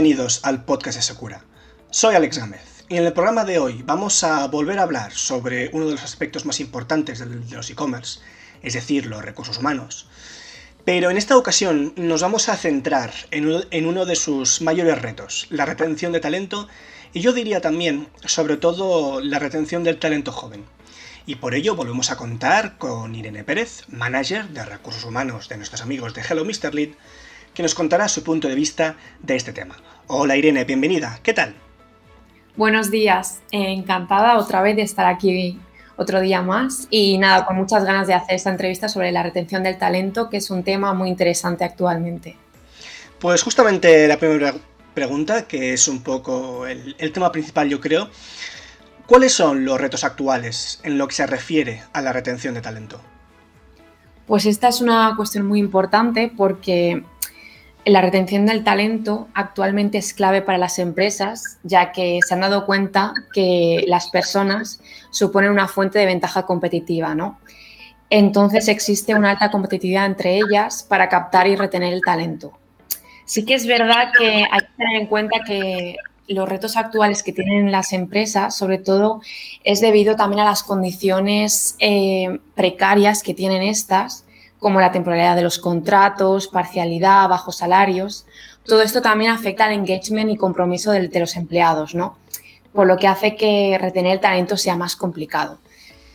bienvenidos al podcast de Secura. Soy Alex Gámez y en el programa de hoy vamos a volver a hablar sobre uno de los aspectos más importantes de los e-commerce, es decir, los recursos humanos. Pero en esta ocasión nos vamos a centrar en uno de sus mayores retos, la retención de talento y yo diría también, sobre todo, la retención del talento joven. Y por ello volvemos a contar con Irene Pérez, manager de recursos humanos de nuestros amigos de Hello Mr. Lead, que nos contará su punto de vista de este tema. Hola Irene, bienvenida, ¿qué tal? Buenos días, encantada otra vez de estar aquí otro día más y nada, con muchas ganas de hacer esta entrevista sobre la retención del talento, que es un tema muy interesante actualmente. Pues justamente la primera pregunta, que es un poco el, el tema principal yo creo, ¿cuáles son los retos actuales en lo que se refiere a la retención de talento? Pues esta es una cuestión muy importante porque la retención del talento actualmente es clave para las empresas, ya que se han dado cuenta que las personas suponen una fuente de ventaja competitiva, ¿no? Entonces existe una alta competitividad entre ellas para captar y retener el talento. Sí que es verdad que hay que tener en cuenta que los retos actuales que tienen las empresas, sobre todo, es debido también a las condiciones eh, precarias que tienen estas, como la temporalidad de los contratos, parcialidad, bajos salarios. Todo esto también afecta al engagement y compromiso de, los empleados, ¿no? Por lo que hace que retener el talento sea más complicado.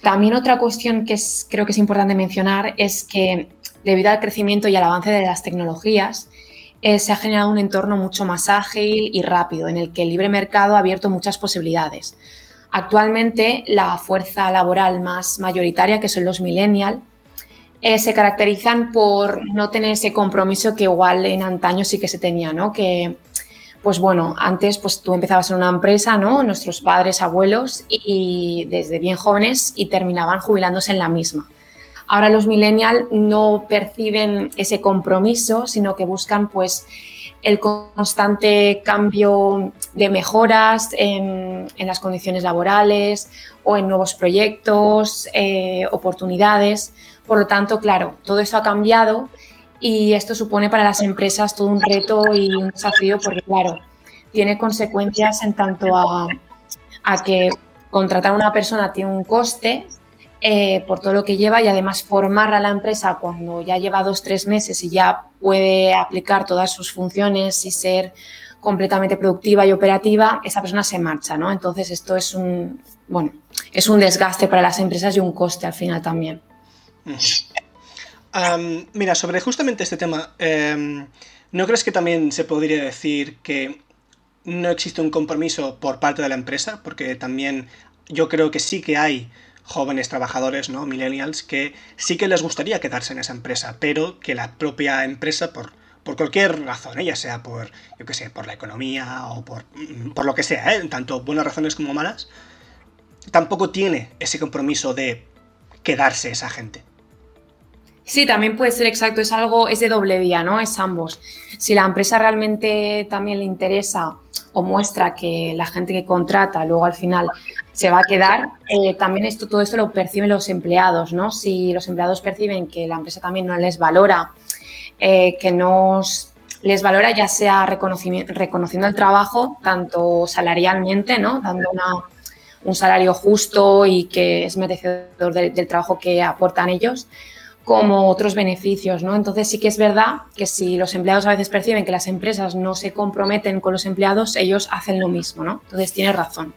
También otra cuestión que creo que es importante mencionar es que debido al crecimiento y al avance de las tecnologías, eh, se ha generado un entorno mucho más ágil y rápido, en el que el libre mercado ha abierto muchas posibilidades. Actualmente, la fuerza laboral más mayoritaria, que son los millennials, eh, se caracterizan por no tener ese compromiso que igual en antaño sí que se tenía, ¿no? Que, pues bueno, antes pues tú empezabas en una empresa, ¿no? Nuestros padres, abuelos, y, desde bien jóvenes y terminaban jubilándose en la misma. Ahora los millennials no perciben ese compromiso, sino que buscan pues el constante cambio de mejoras en, las condiciones laborales o en nuevos proyectos, eh, oportunidades. Por lo tanto, claro, todo eso ha cambiado y esto supone para las empresas todo un reto y un desafío porque, claro, tiene consecuencias en tanto a, que contratar a una persona tiene un coste eh, por todo lo que lleva y además formar a la empresa cuando ya lleva dos, tres meses y ya puede aplicar todas sus funciones y ser completamente productiva y operativa, esa persona se marcha, ¿no? Entonces esto es un, bueno, es un desgaste para las empresas y un coste al final también mira, sobre justamente este tema, em, ¿no crees que también se podría decir que no existe un compromiso por parte de la empresa? Porque también yo creo que sí que hay jóvenes trabajadores, ¿no? Millennials, que sí que les gustaría quedarse en esa empresa, pero que la propia empresa, por, por cualquier razón, ¿eh? ya sea por, yo qué sé, por la economía o por, mm, por lo que sea, ¿eh? tanto buenas razones como malas, tampoco tiene ese compromiso de quedarse esa gente. Sí, también puede ser exacto, es algo, es de doble vía, ¿no? Es ambos. Si la empresa realmente también le interesa o muestra que la gente que contrata luego al final se va a quedar, eh, también esto, todo esto lo perciben los empleados, ¿no? Si los empleados perciben que la empresa también no les valora, eh, que no les valora ya sea reconociendo el trabajo, tanto salarialmente, ¿no? Dando un salario justo y que es merecedor del trabajo que aportan ellos, como otros beneficios, ¿no? Entonces sí que es verdad que si los empleados a veces perciben que las empresas no se comprometen con los empleados, ellos hacen lo mismo, ¿no? Entonces tiene razón.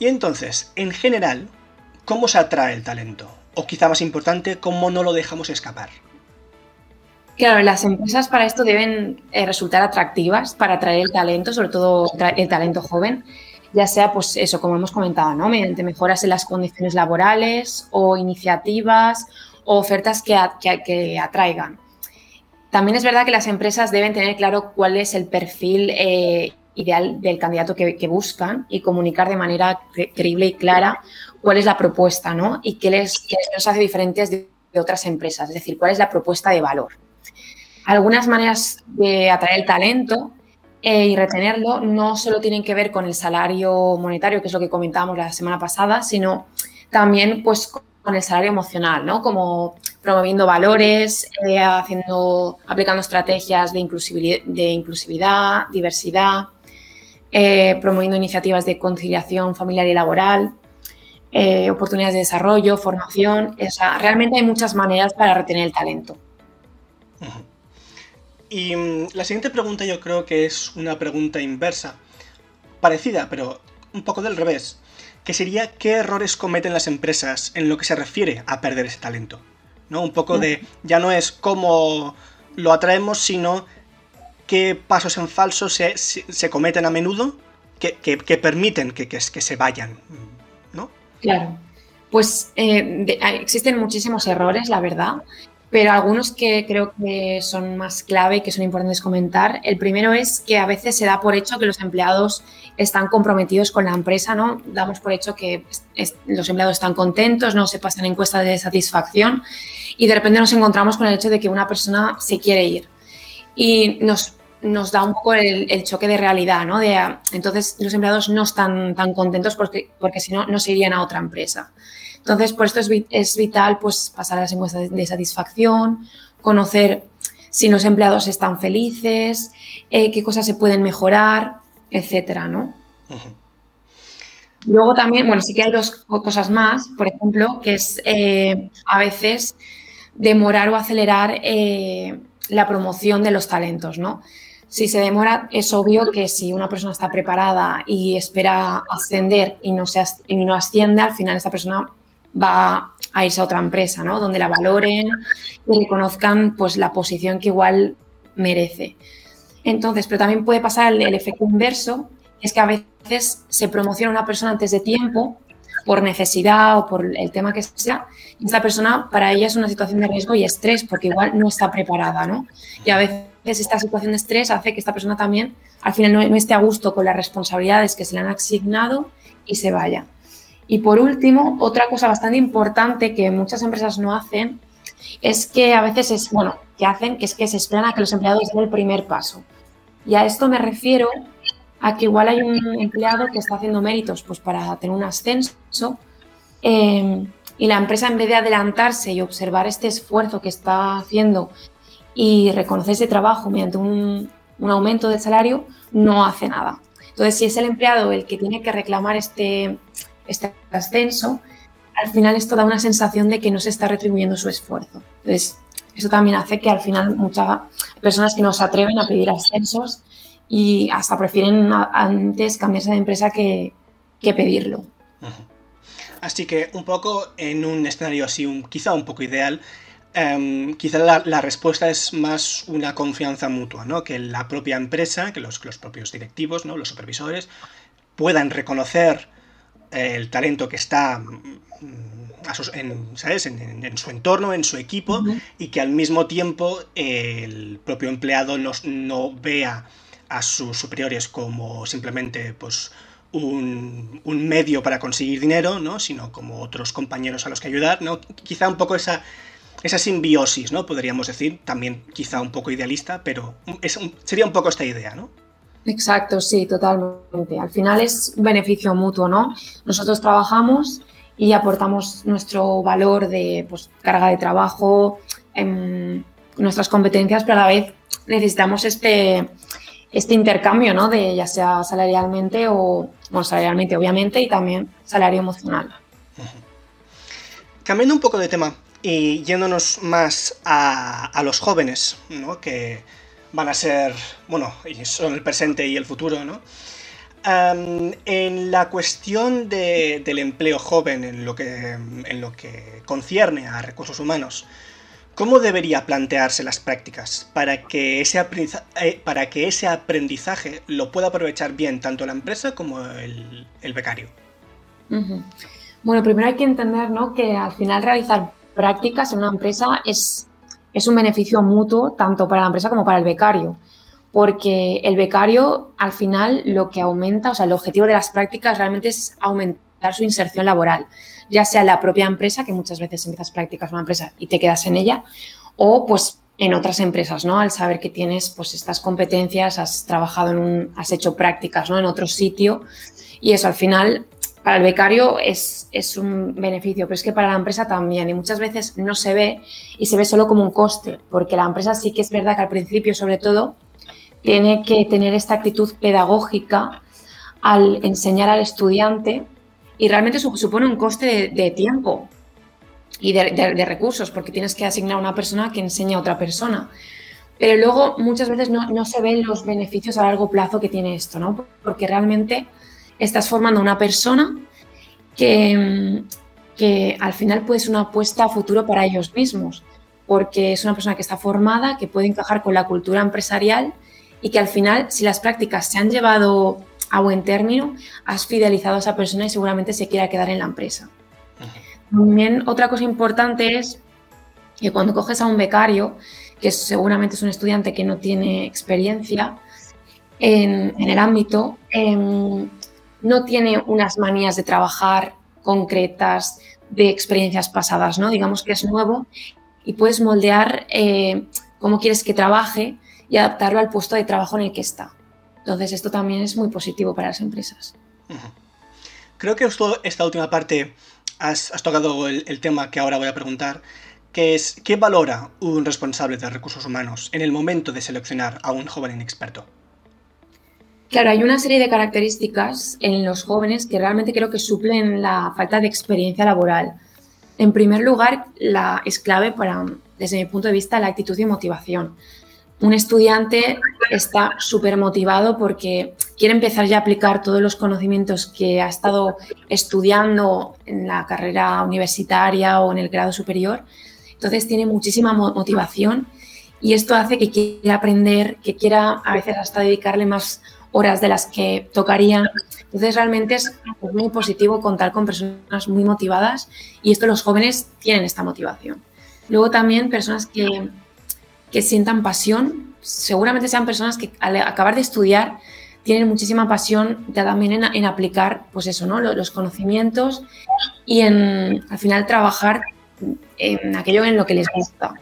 Y entonces, en general, ¿cómo se atrae el talento? O quizá más importante, ¿cómo no lo dejamos escapar? Claro, las empresas para esto deben eh, resultar atractivas para atraer el talento, sobre todo el talento joven ya sea, pues eso, como hemos comentado, ¿no? Mediante mejoras en las condiciones laborales o iniciativas o ofertas que, que, atraigan. También es verdad que las empresas deben tener claro cuál es el perfil eh, ideal del candidato que, buscan y comunicar de manera creíble y clara cuál es la propuesta, ¿no? Y qué les, qué les hace diferentes de, de otras empresas, es decir, cuál es la propuesta de valor. Algunas maneras de atraer el talento eh, y retenerlo no solo tienen que ver con el salario monetario, que es lo que comentábamos la semana pasada, sino también pues con el salario emocional, ¿no? Como promoviendo valores, eh, haciendo, aplicando estrategias de inclusividad, diversidad, eh, promoviendo iniciativas de conciliación familiar y laboral, oportunidades de desarrollo, formación. realmente hay muchas maneras para retener el talento. Y mm, la siguiente pregunta yo creo que es una pregunta inversa, parecida, pero un poco del revés, que sería qué errores cometen las empresas en lo que se refiere a perder ese talento. ¿no? Un poco de, ya no es cómo lo atraemos, sino qué pasos en falso se, cometen a menudo que, permiten que, que, se vayan, ¿no? Claro. Pues eh, existen muchísimos errores, la verdad, pero algunos que creo que son más clave y que son importantes comentar. El primero es que a veces se da por hecho que los empleados están comprometidos con la empresa, ¿no? Damos por hecho que los empleados están contentos, no se pasan encuestas de satisfacción y de repente nos encontramos con el hecho de que una persona se quiere ir. Y nos, nos da un poco el, choque de realidad, ¿no? De, entonces los empleados no están tan contentos porque, porque si no, no se irían a otra empresa. Entonces, por esto es, vital pues, pasar a las encuestas de satisfacción, conocer si los empleados están felices, eh, qué cosas se pueden mejorar, etcétera, ¿no? Luego también, bueno, sí que hay dos cosas más, por ejemplo, que es eh, a veces demorar o acelerar eh, la promoción de los talentos, ¿no? Si se demora, es obvio que si una persona está preparada y espera ascender y no, se, y no asciende, al final esta persona va a irse a otra empresa, ¿no? Donde la valoren y reconozcan pues, la posición que igual merece. Entonces, pero también puede pasar el, efecto inverso, es que a veces se promociona una persona antes de tiempo por necesidad o por el tema que sea, y esta persona para ella es una situación de riesgo y estrés porque igual no está preparada, ¿no? Y a veces esta situación de estrés hace que esta persona también al final no, no esté a gusto con las responsabilidades que se le han asignado y se vaya. Y por último, otra cosa bastante importante que muchas empresas no hacen es que a veces es, bueno, que hacen, que es que se esperan a que los empleados den el primer paso. Y a esto me refiero a que igual hay un empleado que está haciendo méritos pues, para tener un ascenso em, y la empresa en vez de adelantarse y observar este esfuerzo que está haciendo y reconocer ese trabajo mediante un, un aumento del salario, no hace nada. Entonces, si es el empleado el que tiene que reclamar este, este ascenso, al final esto da una sensación de que no se está retribuyendo su esfuerzo. Entonces, eso también hace que al final muchas personas que no se atreven a pedir ascensos y hasta prefieren antes cambiarse de empresa que, pedirlo. Así que un poco en un escenario así, un, quizá un poco ideal, em, quizá la, respuesta es más una confianza mutua, ¿no? Que la propia empresa, que los, los propios directivos, ¿no? Los supervisores, puedan reconocer el talento que está mm, en, ¿sabes? En, su entorno, en su equipo, y que al mismo tiempo el propio empleado no, vea a sus superiores como simplemente pues, un, medio para conseguir dinero, ¿no? sino como otros compañeros a los que ayudar. ¿no? Quizá un poco esa, esa simbiosis, ¿no? podríamos decir, también quizá un poco idealista, pero sería un poco esta idea, ¿no? Exacto, sí, totalmente. Al final es un beneficio mutuo, ¿no? Nosotros trabajamos y aportamos nuestro valor de pues, carga de trabajo, en nuestras competencias, pero a la vez necesitamos este, este intercambio, ¿no? De ya sea salarialmente o, bueno, salarialmente obviamente y también salario emocional. Cambiando un poco de tema y yéndonos más a, a los jóvenes, ¿no? Que van a ser, bueno, son el presente y el futuro, ¿no? en la cuestión del empleo joven, en lo, que, en lo que concierne a recursos humanos, ¿cómo debería plantearse las prácticas para que ese, eh, para que ese aprendizaje lo pueda aprovechar bien tanto la empresa como el, becario? Bueno, primero hay que entender ¿no? que al final realizar prácticas en una empresa es es un beneficio mutuo tanto para la empresa como para el becario, porque el becario al final lo que aumenta, o sea, el objetivo de las prácticas realmente es aumentar su inserción laboral, ya sea la propia empresa, que muchas veces empiezas prácticas en una empresa y te quedas en ella, o pues en otras empresas, ¿no? Al saber que tienes pues estas competencias, has trabajado en un, has hecho prácticas, ¿no? En otro sitio y eso al final para el becario es, es, un beneficio, pero es que para la empresa también. Y muchas veces no se ve y se ve solo como un coste, porque la empresa sí que es verdad que al principio, sobre todo, tiene que tener esta actitud pedagógica al enseñar al estudiante y realmente supone un coste de, tiempo y de, recursos, porque tienes que asignar a una persona que enseñe a otra persona. Pero luego muchas veces no, no se ven los beneficios a largo plazo que tiene esto, ¿no? Porque realmente estás formando una persona que, que al final puede ser una apuesta a futuro para ellos mismos, porque es una persona que está formada, que puede encajar con la cultura empresarial y que al final, si las prácticas se han llevado a buen término, has fidelizado a esa persona y seguramente se quiera quedar en la empresa. También otra cosa importante es que cuando coges a un becario, que seguramente es un estudiante que no tiene experiencia en, el ámbito, em, no tiene unas manías de trabajar concretas, de experiencias pasadas, ¿no? Digamos que es nuevo y puedes moldear eh, cómo quieres que trabaje y adaptarlo al puesto de trabajo en el que está. Entonces, esto también es muy positivo para las empresas. Creo que esta última parte has, tocado el, el, tema que ahora voy a preguntar, que es ¿qué valora un responsable de recursos humanos en el momento de seleccionar a un joven inexperto? Claro, hay una serie de características en los jóvenes que realmente creo que suplen la falta de experiencia laboral. En primer lugar, la, es clave para, desde mi punto de vista, la actitud y motivación. Un estudiante está súper motivado porque quiere empezar ya a aplicar todos los conocimientos que ha estado estudiando en la carrera universitaria o en el grado superior. Entonces tiene muchísima motivación y esto hace que quiera aprender, que quiera a veces hasta dedicarle más horas de las que tocarían. Entonces realmente es muy positivo contar con personas muy motivadas y esto los jóvenes tienen esta motivación. Luego también personas que, que sientan pasión, seguramente sean personas que al acabar de estudiar tienen muchísima pasión ya también en, en aplicar pues eso, ¿no? los, conocimientos y en al final trabajar en aquello en lo que les gusta.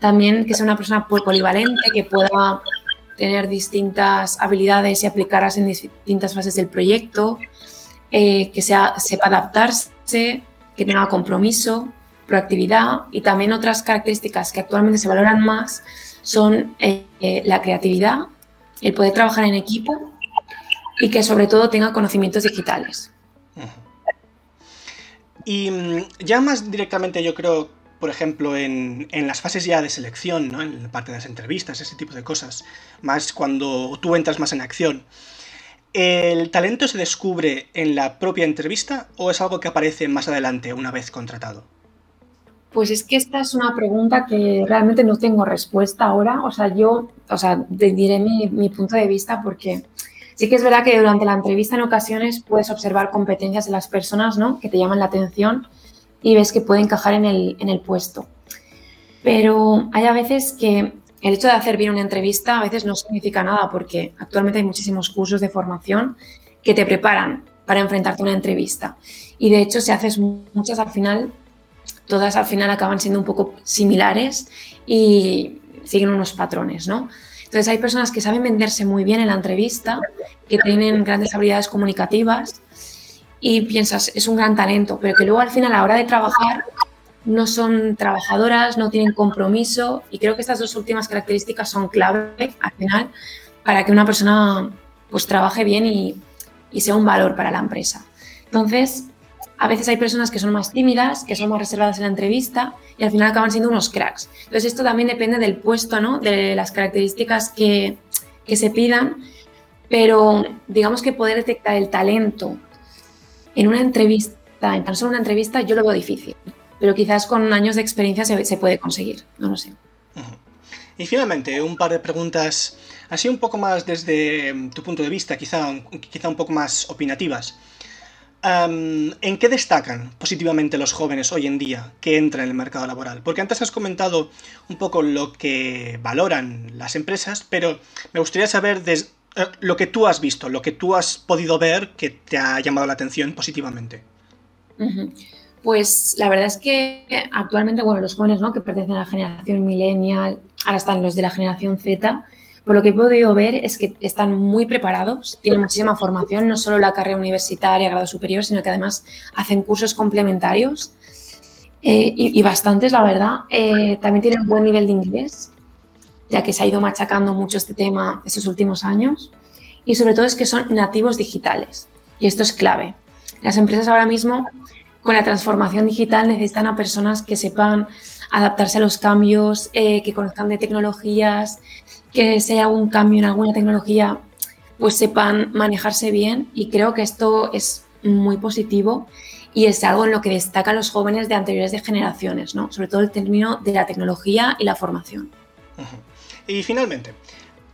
También que sea una persona polivalente, que pueda tener distintas habilidades y aplicarlas en distintas fases del proyecto, eh, que sea, sepa adaptarse, que tenga compromiso, proactividad y también otras características que actualmente se valoran más son eh, eh, la creatividad, el poder trabajar en equipo y que sobre todo tenga conocimientos digitales. Y mm, ya más directamente yo creo por ejemplo, en, las fases ya de selección, ¿no? en la parte de las entrevistas, ese tipo de cosas, más cuando tú entras más en acción, ¿el talento se descubre en la propia entrevista o es algo que aparece más adelante una vez contratado? Pues es que esta es una pregunta que realmente no tengo respuesta ahora. O sea, yo, o sea, diré mi, mi punto de vista porque sí que es verdad que durante la entrevista en ocasiones puedes observar competencias de las personas, ¿no? Que te llaman la atención y ves que puede encajar en el, en el puesto. Pero hay a veces que el hecho de hacer bien una entrevista a veces no significa nada porque actualmente hay muchísimos cursos de formación que te preparan para enfrentarte a una entrevista. Y de hecho, si haces muchas al final, todas al final acaban siendo un poco similares y siguen unos patrones, ¿no? Entonces hay personas que saben venderse muy bien en la entrevista, que tienen grandes habilidades comunicativas y piensas, es un gran talento, pero que luego al final a la hora de trabajar no son trabajadoras, no tienen compromiso y creo que estas dos últimas características son clave al final para que una persona pues trabaje bien y, y sea un valor para la empresa. Entonces, a veces hay personas que son más tímidas, que son más reservadas en la entrevista y al final acaban siendo unos cracks. Entonces, esto también depende del puesto, ¿no? De las características que, que se pidan, pero digamos que poder detectar el talento en una entrevista, en tan solo una entrevista, yo lo veo difícil, pero quizás con años de experiencia se, puede conseguir, no lo sé. Y finalmente, un par de preguntas así un poco más desde mm, tu punto de vista, quizá, quizá un poco más opinativas. ¿En qué destacan positivamente los jóvenes hoy en día que entran en el mercado laboral? Porque antes has comentado un poco lo que valoran las empresas, pero me gustaría saber eh, lo que tú has visto, lo que tú has podido ver que te ha llamado la atención positivamente. Pues la verdad es que actualmente, bueno, los jóvenes ¿no? que pertenecen a la generación millennial, ahora están los de la generación Z, por lo que he podido ver es que están muy preparados, tienen muchísima formación, no solo la carrera universitaria, grado superior, sino que además hacen cursos complementarios eh, y, bastantes, la verdad. Eh, también tienen buen nivel de inglés, ya que se ha ido machacando mucho este tema estos últimos años. Y sobre todo es que son nativos digitales. Y esto es clave. Las empresas ahora mismo, con la transformación digital, necesitan a personas que sepan adaptarse a los cambios, eh, que conozcan de tecnologías, que sea un cambio en alguna tecnología, pues sepan manejarse bien. Y creo que esto es muy positivo y es algo en lo que destacan los jóvenes de anteriores generaciones, ¿no? sobre todo el término de la tecnología y la formación. Y finalmente,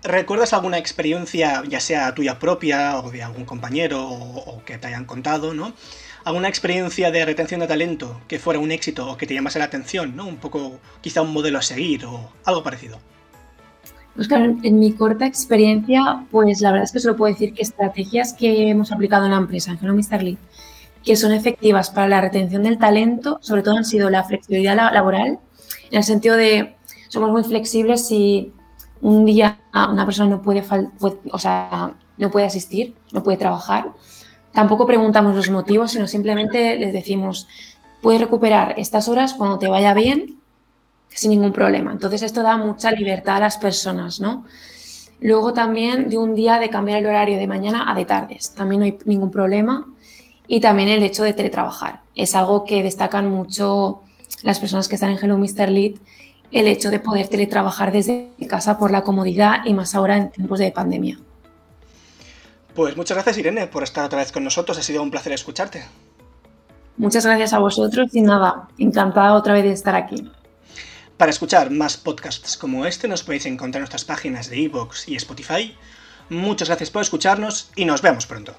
¿recuerdas alguna experiencia, ya sea tuya propia o de algún compañero o, que te hayan contado, ¿no? alguna experiencia de retención de talento que fuera un éxito o que te llamase la atención, ¿no? Un poco, quizá un modelo a seguir o algo parecido. Pues claro, en mi corta experiencia, pues la verdad es que solo puedo decir que estrategias que hemos aplicado en la empresa, en Lead, que son efectivas para la retención del talento, sobre todo han sido la flexibilidad laboral, en el sentido de somos muy flexibles si un día una persona no puede, o sea, no puede asistir, no puede trabajar, Tampoco preguntamos los motivos, sino simplemente les decimos, puedes recuperar estas horas cuando te vaya bien, sin ningún problema. Entonces esto da mucha libertad a las personas, ¿no? Luego también de un día de cambiar el horario de mañana a de tardes, también no hay ningún problema. Y también el hecho de teletrabajar. Es algo que destacan mucho las personas que están en Hello Mr. Lead, el hecho de poder teletrabajar desde casa por la comodidad y más ahora en tiempos de pandemia. Pues muchas gracias Irene por estar otra vez con nosotros, ha sido un placer escucharte. Muchas gracias a vosotros y nada, encantada otra vez de estar aquí. Para escuchar más podcasts como este nos podéis encontrar en nuestras páginas de iVoox y Spotify. Muchas gracias por escucharnos y nos vemos pronto.